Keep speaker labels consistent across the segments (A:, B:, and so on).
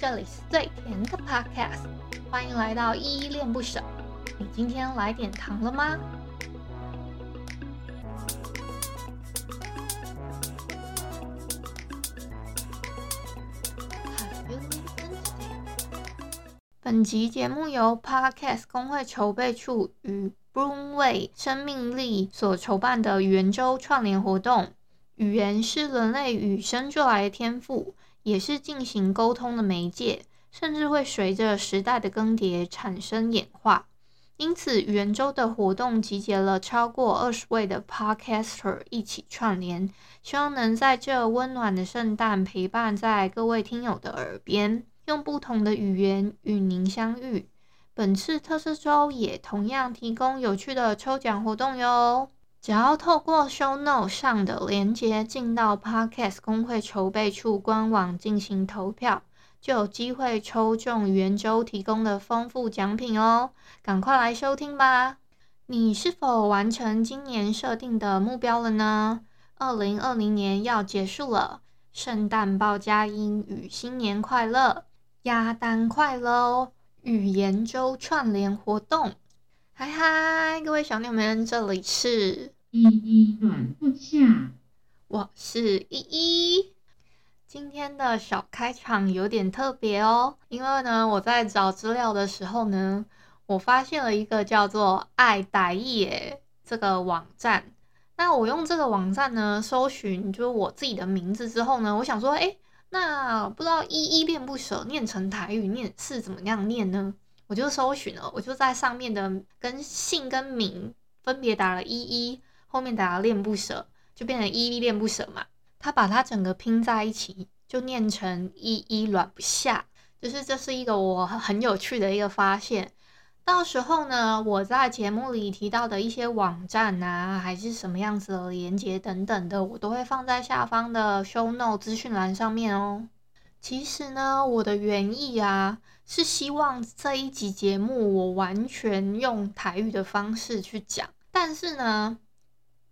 A: 这里是最甜的 Podcast，欢迎来到依依恋不舍。你今天来点糖了吗？本集节目由 Podcast 工会筹备处与 Bloomway 生命力所筹办的圆周串联活动。语言是人类与生俱来的天赋，也是进行沟通的媒介，甚至会随着时代的更迭产生演化。因此，圆周的活动集结了超过二十位的 Podcaster 一起串联，希望能在这温暖的圣诞陪伴在各位听友的耳边，用不同的语言与您相遇。本次特色周也同样提供有趣的抽奖活动哟。只要透过 Show Note 上的连结进到 Podcast 公会筹备处官网进行投票，就有机会抽中语言周提供的丰富奖品哦！赶快来收听吧！你是否完成今年设定的目标了呢？二零二零年要结束了，圣诞报佳音与新年快乐，鸭蛋快乐哦！语言周串联活动。嗨嗨，各位小鸟们，这里是
B: 依依暖不下，
A: 我是依依。今天的小开场有点特别哦，因为呢，我在找资料的时候呢，我发现了一个叫做“爱台语”这个网站。那我用这个网站呢，搜寻就是我自己的名字之后呢，我想说，哎，那不知道“依依恋不舍”念成台语念是怎么样念呢？我就搜寻了，我就在上面的跟姓跟名分别打了依依，后面打了恋不舍，就变成依依恋不舍嘛。他把它整个拼在一起，就念成依依软不下。就是这是一个我很有趣的一个发现。到时候呢，我在节目里提到的一些网站啊，还是什么样子的连接等等的，我都会放在下方的 show note 资讯栏上面哦。其实呢，我的原意啊，是希望这一集节目我完全用台语的方式去讲。但是呢，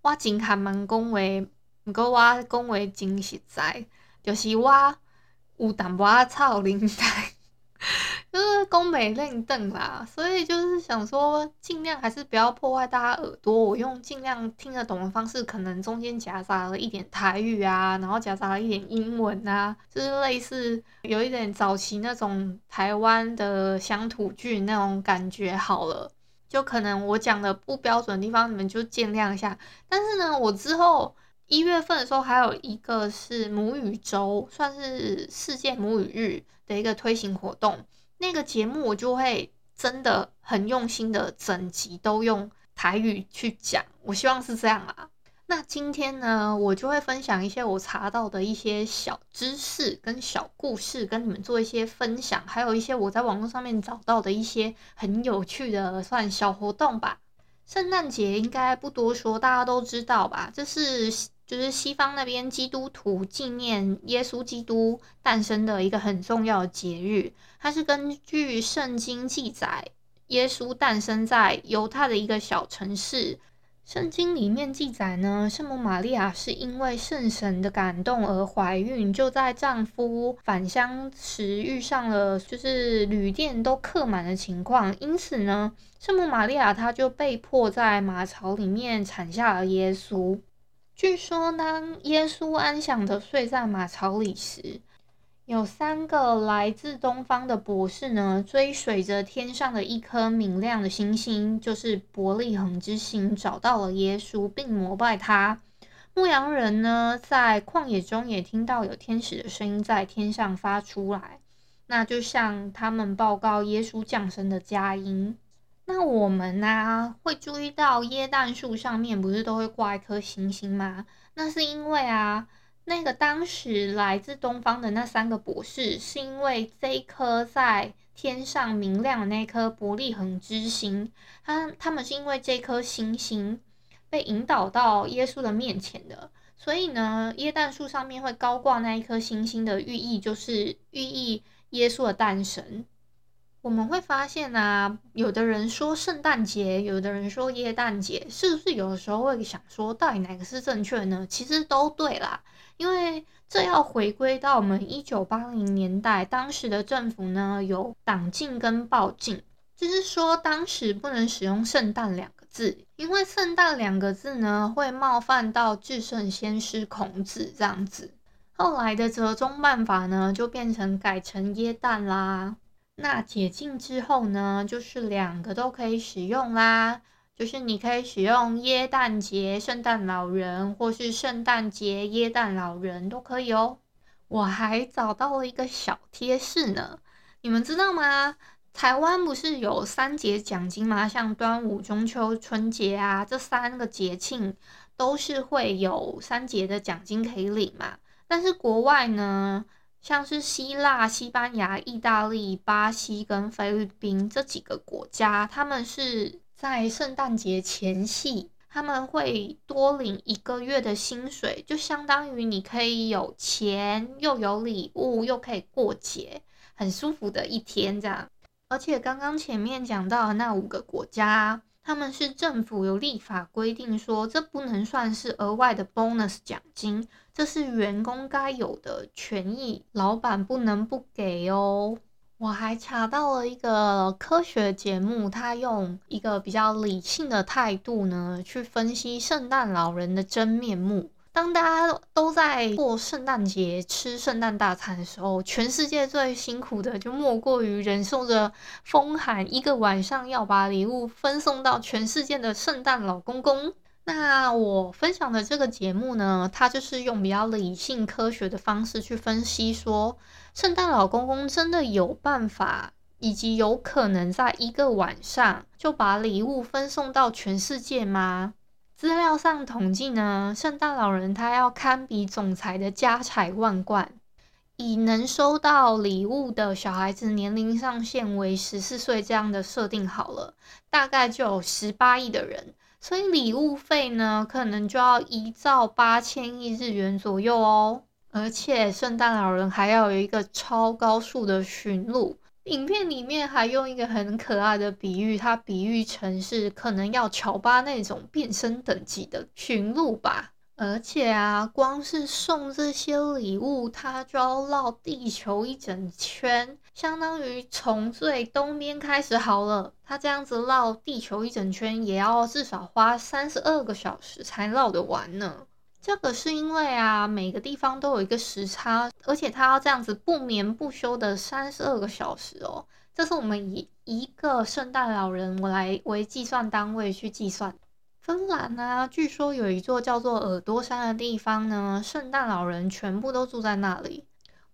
A: 我真还蛮恭维，不过我恭维真实在，就是我有淡薄仔操灵台。就是宫美令邓啦，所以就是想说，尽量还是不要破坏大家耳朵。我用尽量听得懂的方式，可能中间夹杂了一点台语啊，然后夹杂了一点英文啊，就是类似有一点早期那种台湾的乡土剧那种感觉。好了，就可能我讲的不标准的地方，你们就见谅一下。但是呢，我之后一月份的时候还有一个是母语周，算是世界母语日的一个推行活动。那个节目我就会真的很用心的整集都用台语去讲，我希望是这样啊。那今天呢，我就会分享一些我查到的一些小知识跟小故事，跟你们做一些分享，还有一些我在网络上面找到的一些很有趣的算小活动吧。圣诞节应该不多说，大家都知道吧？这是。就是西方那边基督徒纪念耶稣基督诞生的一个很重要的节日，它是根据圣经记载，耶稣诞生在犹太的一个小城市。圣经里面记载呢，圣母玛利亚是因为圣神的感动而怀孕，就在丈夫返乡时遇上了就是旅店都客满的情况，因此呢，圣母玛利亚她就被迫在马槽里面产下了耶稣。据说，当耶稣安详的睡在马槽里时，有三个来自东方的博士呢，追随着天上的一颗明亮的星星，就是伯利恒之星，找到了耶稣，并膜拜他。牧羊人呢，在旷野中也听到有天使的声音在天上发出来，那就向他们报告耶稣降生的佳音。那我们呢、会注意到耶诞树上面不是都会挂一颗星星吗？那是因为啊，那个当时来自东方的那三个博士，是因为这一颗在天上明亮的那颗伯利恒之星，他他们是因为这颗星星被引导到耶稣的面前的，所以呢，耶诞树上面会高挂那一颗星星的寓意，就是寓意耶稣的诞生。我们会发现啊，有的人说圣诞节，有的人说耶诞节，是不是有的时候会想说，到底哪个是正确呢？其实都对啦，因为这要回归到我们一九八零年代，当时的政府呢有党禁跟报禁，就是说当时不能使用“圣诞”两个字，因为“圣诞”两个字呢会冒犯到至圣先师孔子这样子。后来的折中办法呢就变成改成耶诞啦。那解禁之后呢，就是两个都可以使用啦。就是你可以使用耶诞节圣诞老人，或是圣诞节耶诞老人都可以哦。我还找到了一个小贴士呢，你们知道吗？台湾不是有三节奖金吗？像端午、中秋、春节啊，这三个节庆都是会有三节的奖金可以领嘛。但是国外呢，像是希腊、西班牙、意大利、巴西跟菲律宾这几个国家，他们是。在圣诞节前夕，他们会多领一个月的薪水，就相当于你可以有钱，又有礼物，又可以过节，很舒服的一天这样。而且刚刚前面讲到的那五个国家，他们是政府有立法规定说，这不能算是额外的 bonus 奖金，这是员工该有的权益，老板不能不给哦。我还查到了一个科学节目，他用一个比较理性的态度呢，去分析圣诞老人的真面目。当大家都在过圣诞节、吃圣诞大餐的时候，全世界最辛苦的就莫过于忍受着风寒，一个晚上要把礼物分送到全世界的圣诞老公公。那我分享的这个节目呢，它就是用比较理性科学的方式去分析，说圣诞老公公真的有办法，以及有可能在一个晚上就把礼物分送到全世界吗？资料上统计呢，圣诞老人他要堪比总裁的家财万贯，以能收到礼物的小孩子年龄上限为十四岁这样的设定好了，大概就有十八亿的人。所以礼物费呢，可能就要一兆八千亿日元左右哦。而且圣诞老人还要有一个超高速的驯鹿，影片里面还用一个很可爱的比喻，它比喻成是可能要乔巴那种变身等级的驯鹿吧。而且啊，光是送这些礼物，它就要绕地球一整圈，相当于从最东边开始好了，它这样子绕地球一整圈，也要至少花三十二个小时才绕得完呢。这个是因为啊，每个地方都有一个时差，而且它要这样子不眠不休的三十二个小时哦。这是我们以一个圣诞老人我来为计算单位去计算。芬兰呢，据说有一座叫做耳朵山的地方呢，圣诞老人全部都住在那里。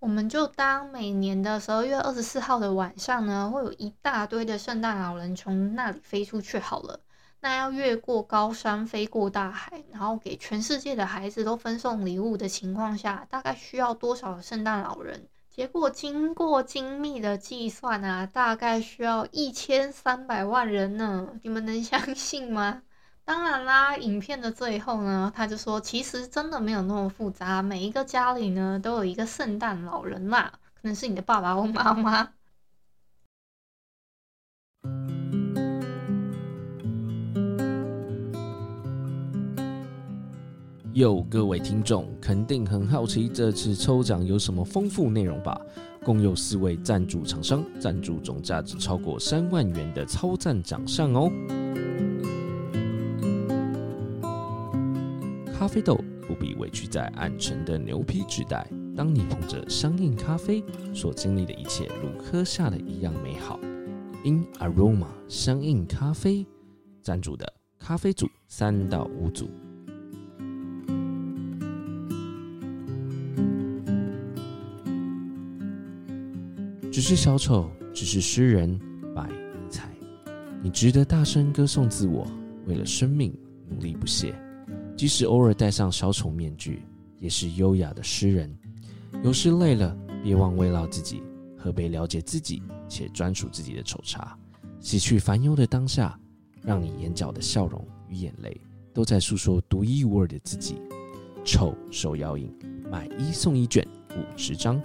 A: 我们就当每年的十二月二十四号的晚上呢，会有一大堆的圣诞老人从那里飞出去好了。那要越过高山，飞过大海，然后给全世界的孩子都分送礼物的情况下，大概需要多少圣诞老人？结果经过精密的计算啊，大概需要一千三百万人呢。你们能相信吗？当然啦，影片的最后呢，他就说，其实真的没有那么复杂，每一个家里呢都有一个圣诞老人啦，可能是你的爸爸或妈妈。
C: 有各位听众肯定很好奇这次抽奖有什么丰富内容吧？共有四位赞助厂商赞助总价值超过三万元的超赞奖项哦。咖啡豆不必委屈在暗沉的牛皮纸袋。当你捧着香印咖啡，所经历的一切如喝下的一样美好。In Aroma 香印咖啡赞助的咖啡组三到五组。只是小丑，只是诗人，百英才。你值得大声歌颂自我，为了生命努力不懈。即使偶尔戴上小丑面具，也是优雅的诗人。有时累了，别忘慰劳自己，喝杯了解自己且专属自己的丑茶，洗去烦忧的当下，让你眼角的笑容与眼泪都在诉说独一无二的自己。丑手摇饮，买一送一卷五十张。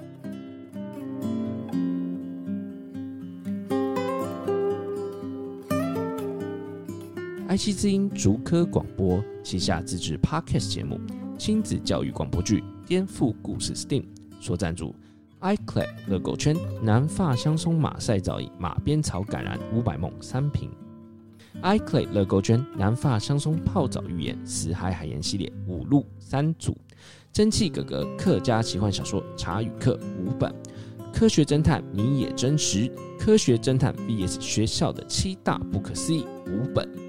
C: 爱惜之音竹科广播旗下自制 Podcast 节目，亲子教育广播剧《颠覆故事 STEAM》所赞助，iClay 乐购圈南发香松马赛皂液马鞭草橄榄五百梦三瓶，iClay 乐购圈南发香松泡澡浴盐死海海盐系列五路三组，蒸汽格格客家奇幻小说茶语课五本，科学侦探谜野真实，科学侦探 VS 学校的七大不可思议五本。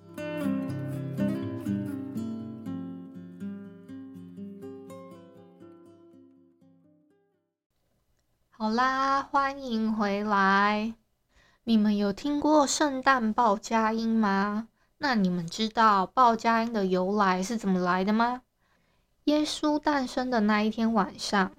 A: 啦，欢迎回来。你们有听过圣诞报佳音吗？那你们知道报佳音的由来是怎么来的吗？耶稣诞生的那一天晚上，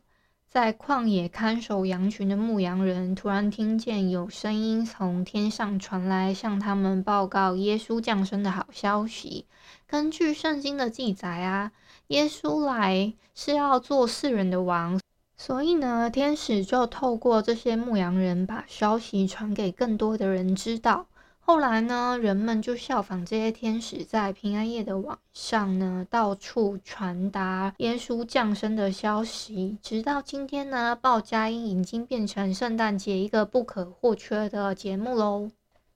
A: 在旷野看守羊群的牧羊人突然听见有声音从天上传来，向他们报告耶稣降生的好消息。根据圣经的记载啊，耶稣来是要做世人的王。所以呢，天使就透过这些牧羊人，把消息传给更多的人知道。后来呢，人们就效仿这些天使，在平安夜的晚上呢，到处传达耶稣降生的消息。直到今天呢，报佳音已经变成圣诞节一个不可或缺的节目喽。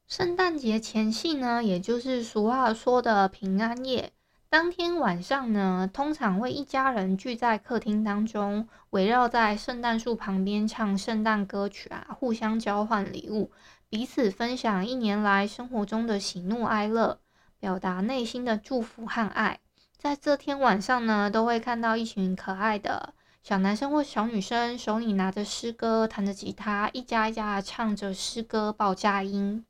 A: 圣诞节前夕呢，也就是俗话说的平安夜。当天晚上呢，通常会一家人聚在客厅当中，围绕在圣诞树旁边唱圣诞歌曲啊，互相交换礼物，彼此分享一年来生活中的喜怒哀乐，表达内心的祝福和爱。在这天晚上呢，都会看到一群可爱的小男生或小女生，手里拿着诗歌，弹着吉他，一家一家唱着诗歌报佳音。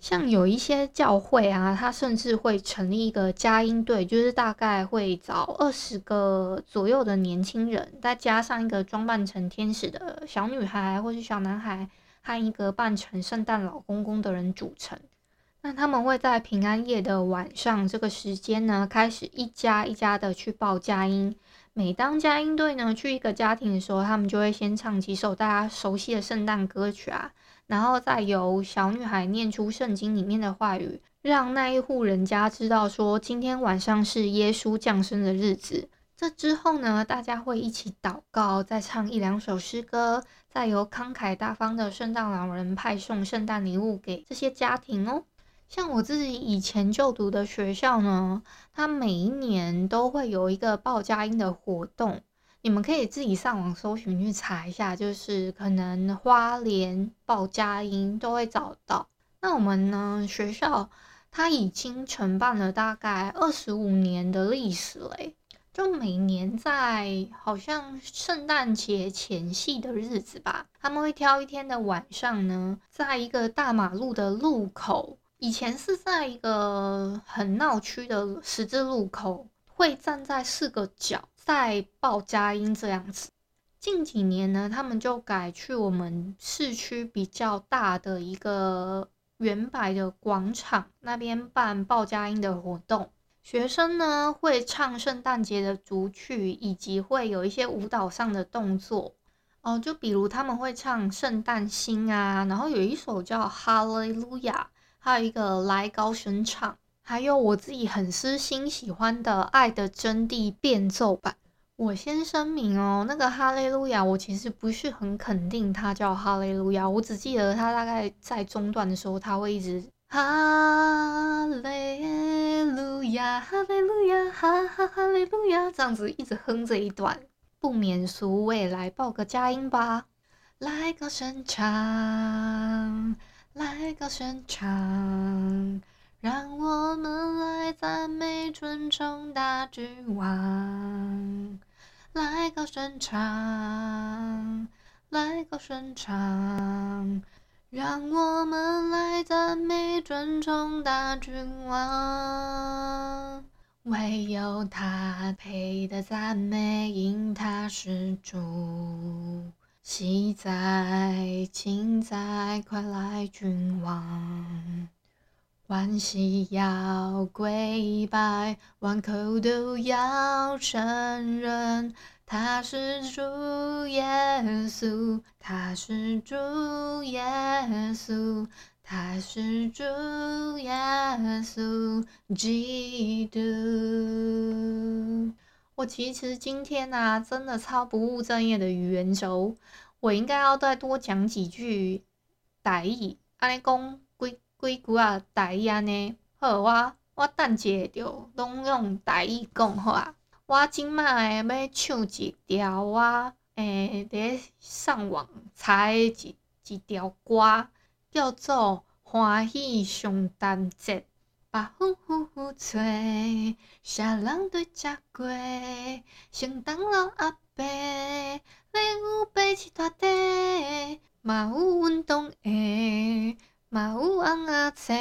A: 像有一些教会啊，他甚至会成立一个佳音队，就是大概会找二十个左右的年轻人，再加上一个装扮成天使的小女孩或是小男孩，和一个扮成圣诞老公公的人组成。那他们会在平安夜的晚上这个时间呢，开始一家一家的去报佳音。每当佳音队呢去一个家庭的时候，他们就会先唱几首大家熟悉的圣诞歌曲啊。然后再由小女孩念出圣经里面的话语，让那一户人家知道说今天晚上是耶稣降生的日子。这之后呢，大家会一起祷告，再唱一两首诗歌，再由慷慨大方的圣诞老人派送圣诞礼物给这些家庭哦。像我自己以前就读的学校呢，它每一年都会有一个报佳音的活动。你们可以自己上网搜寻去查一下，就是可能花莲报佳音都会找到。那我们呢，学校它已经承办了大概二十五年的历史嘞，就每年在好像圣诞节前夕的日子吧，他们会挑一天的晚上呢，在一个大马路的路口，以前是在一个很闹区的十字路口，会站在四个角。在报佳音这样子，近几年呢，他们就改去我们市区比较大的一个原百的广场那边办报佳音的活动。学生呢会唱圣诞节的主曲，以及会有一些舞蹈上的动作哦，就比如他们会唱圣诞星啊，然后有一首叫哈利路亚，还有一个来高声唱。还有我自己很私心喜欢的《爱的真谛》变奏版。我先声明哦，那个哈利路亚，我其实不是很肯定它叫哈利路亚。我只记得它大概在中段的时候，它会一直哈利路亚，哈利路亚，哈哈哈利路亚，这样子一直哼这一段。不免俗，我也来报个佳音吧。来高声唱，来高声唱。让我们来赞美尊崇大君王，来高声唱，来高声唱。让我们来赞美尊崇大君王。唯有他配得赞美，因他是主。昔在，今在，快来君王。万膝要跪拜，万口都要承认，他是主耶稣，他是主耶稣。他是主耶稣基督。我其实今天啊，真的超不务正业的语言轴，我应该要再多讲几句台语。安尼讲几几句啊台语安尼，好我我等下就拢用台语讲好啊。我今麦要唱一条我诶伫上网查一一条歌。叫做欢喜圣诞节，把风呼呼吹，啥人对家过，圣诞老阿伯，礼物备一大堆，嘛有运动鞋，嘛有红仔车，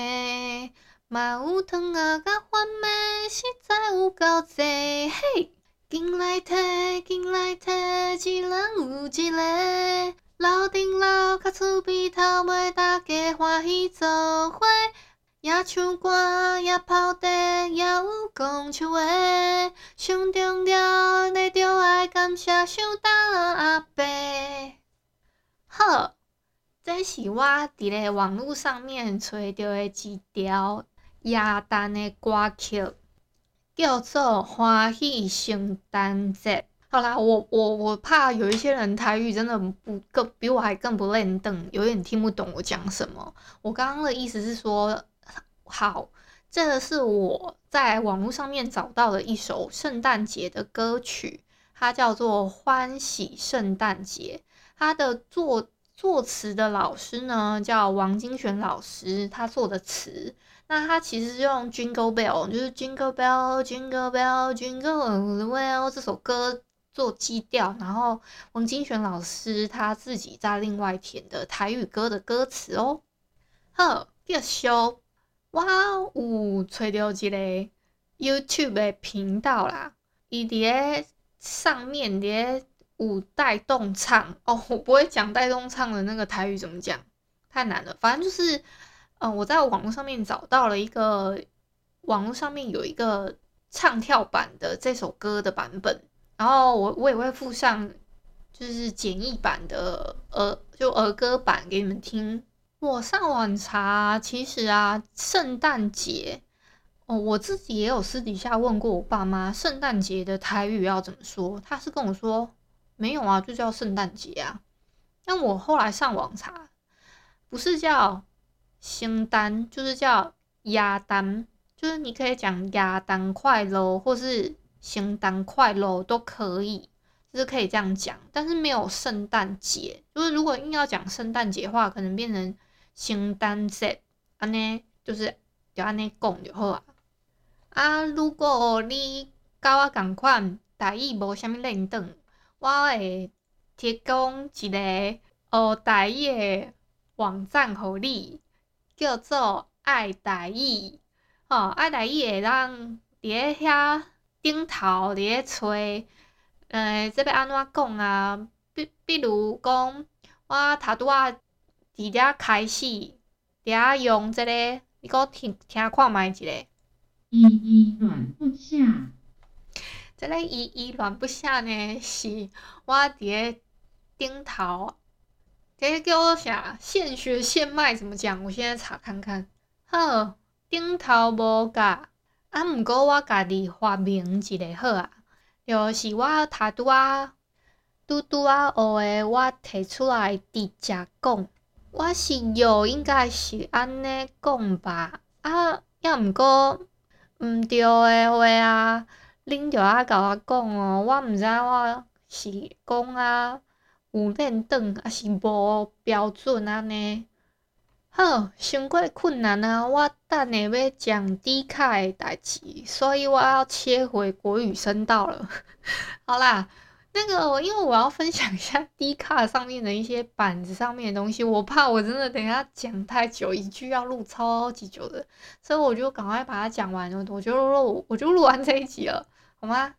A: 嘛有糖仔甲番麦，实在有够济，嘿，紧来摕，紧来摕，一人有一个。楼顶楼较厝边头尾，大家欢喜做伙，也唱歌，也泡茶，也有讲笑话。上重要的着爱感谢圣诞阿伯。好，这是我伫咧网络上面找到的一条耶诞的歌曲，叫做《欢喜圣诞节》。好啦，我我我怕有一些人台语真的不更比我还更不认得，有点听不懂我讲什么。我刚刚的意思是说，好，这个是我在网络上面找到的一首圣诞节的歌曲，它叫做《欢喜圣诞节》。它的作作词的老师呢叫王金璇老师，他做的词。那他其实是用 Jingle Bell，就是 Jingle Bell Jingle Bell Jingle All the Way 这首歌。做基调，然后王金璇老师他自己在另外填的台语歌的歌词哦。好，继续，我有找到一个 YouTube 的频道啦，伊伫上面伫有带动唱哦，我不会讲带动唱的那个台语怎么讲，太难了。反正就是，嗯、我在网络上面找到了一个，网络上面有一个唱跳版的这首歌的版本。然后我我也会附上，就是简易版的儿就儿歌版给你们听。我上网查，其实啊，圣诞节哦，我自己也有私底下问过我爸妈，圣诞节的台语要怎么说？他是跟我说没有啊，就叫圣诞节啊。但我后来上网查，不是叫圣诞，就是叫耶诞，就是你可以讲耶诞快乐，或是。圣诞快乐都可以，就是可以这样讲，但是没有圣诞节。就是如果硬要讲圣诞节的话，可能变成圣诞节，安尼就是就安尼讲就好啊。啊，如果你甲我共款，台语无啥物认同，我会提供一个学台语的网站互你，叫做爱台语。哦，爱台语会当伫遐。顶头伫咧吹，呃，这要安怎讲啊？比比如讲，我头拄仔伫遮开始，伫遐用即个，你搁听听看觅一个。
B: 依依恋不下，
A: 即个依依恋不下呢，是我伫咧顶头，即个叫啥？现学现卖怎么讲？我现在查看看。好，顶头无教。啊，毋过我家己发明一个好啊，就是我头拄啊拄拄啊学诶，我提出来直接讲，我是有应该是安尼讲吧。啊，抑毋过毋对诶话啊，恁着爱甲我讲哦，我毋知我是讲啊有认同，抑是无标准安尼。好，伤过困难啊！我等下要讲低卡的代志，所以我要切回国语声道了。好啦，那个，因为我要分享一下 D 卡上面的一些板子上面的东西，我怕我真的等一下讲太久，一句要录超级久的，所以我就赶快把它讲完，我就录，我就录完这一集了，好吗？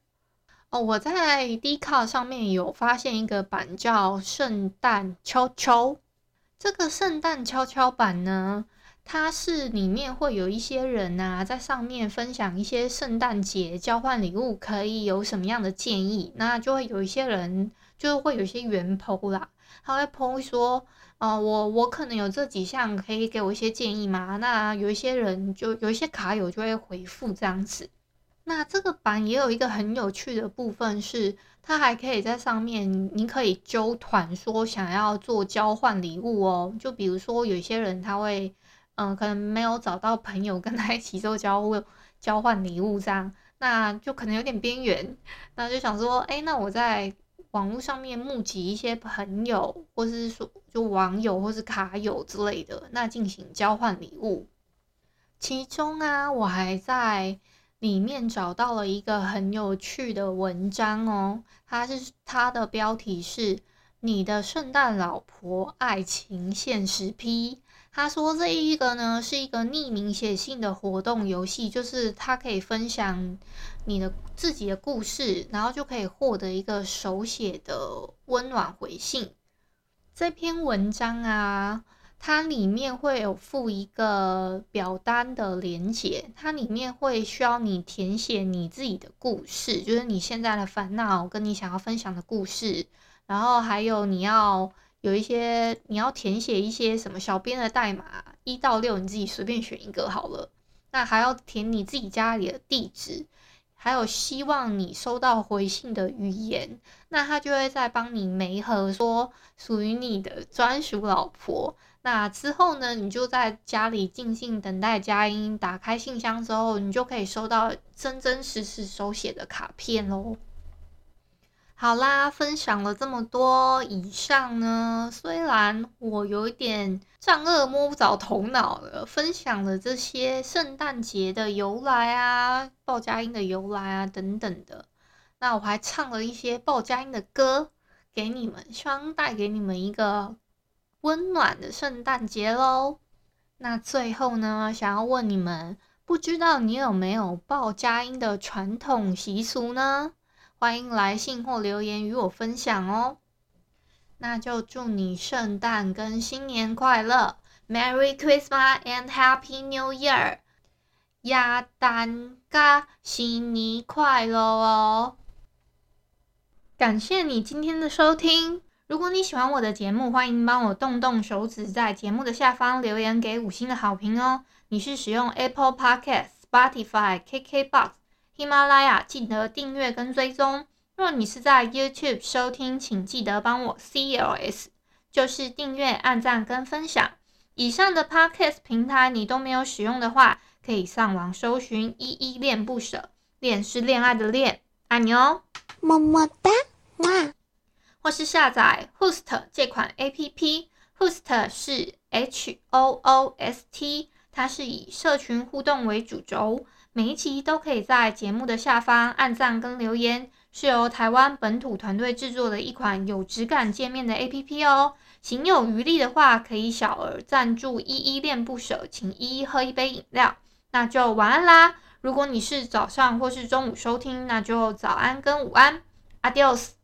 A: 哦，我在 D 卡上面有发现一个板叫圣诞敲敲，这个圣诞敲敲板呢，它是里面会有一些人呐、啊，在上面分享一些圣诞节交换礼物可以有什么样的建议，那就会有一些人就会有一些原 po 啦，他会剖说，呃，我我可能有这几项，可以给我一些建议吗？那有一些人就有一些卡友就会回复这样子。那这个版也有一个很有趣的部分是，它还可以在上面，你可以揪团说想要做交换礼物哦，就比如说有些人他会。嗯，可能没有找到朋友跟他一起做交换交换礼物这样，那就可能有点边缘。那就想说，哎、那我在网络上面募集一些朋友，或是说就网友或是卡友之类的，那进行交换礼物。其中啊，我还在里面找到了一个很有趣的文章哦，它是它的标题是“你的圣诞老婆爱情现实批”。他说：“这一个呢，是一个匿名写信的活动游戏，就是他可以分享你的自己的故事，然后就可以获得一个手写的温暖回信。这篇文章啊，它里面会有附一个表单的连接，它里面会需要你填写你自己的故事，就是你现在的烦恼跟你想要分享的故事，然后还有你要。”有一些你要填写一些什么小编的代码，一到六你自己随便选一个好了。那还要填你自己家里的地址，还有希望你收到回信的语言。那他就会再帮你媒合说属于你的专属老婆。那之后呢，你就在家里静静等待佳音，打开信箱之后，你就可以收到真真实实手写的卡片喽。好啦，分享了这么多以上呢，虽然我有一点丈二摸不着头脑了，分享了这些圣诞节的由来啊、鲍佳音的由来啊等等的，那我还唱了一些鲍佳音的歌给你们，希望带给你们一个温暖的圣诞节喽。那最后呢，想要问你们，不知道你有没有鲍佳音的传统习俗呢？欢迎来信或留言与我分享哦。那就祝你圣诞跟新年快乐，Merry Christmas and Happy New Year！亚丹嘎新年快乐哦！感谢你今天的收听。如果你喜欢我的节目，欢迎帮我动动手指，在节目的下方留言给五星的好评哦。你是使用 Apple Podcast、Spotify、KKBox？喜马拉雅记得订阅跟追踪。若你是在 YouTube 收听，请记得帮我 CLS，就是订阅、按赞跟分享。以上的 Podcast 平台你都没有使用的话，可以上网搜寻“依依恋不舍”，恋是恋爱的恋，爱你哦，么么哒，哇！或是下载 Host 这款 APP，Host 是 H O O S T，它是以社群互动为主轴。每一期都可以在节目的下方按赞跟留言，是由台湾本土团队制作的一款有质感界面的 APP 哦。行有余力的话，可以小额赞助依依恋不舍，请依依喝一杯饮料。那就晚安啦！如果你是早上或是中午收听，那就早安跟午安，Adios。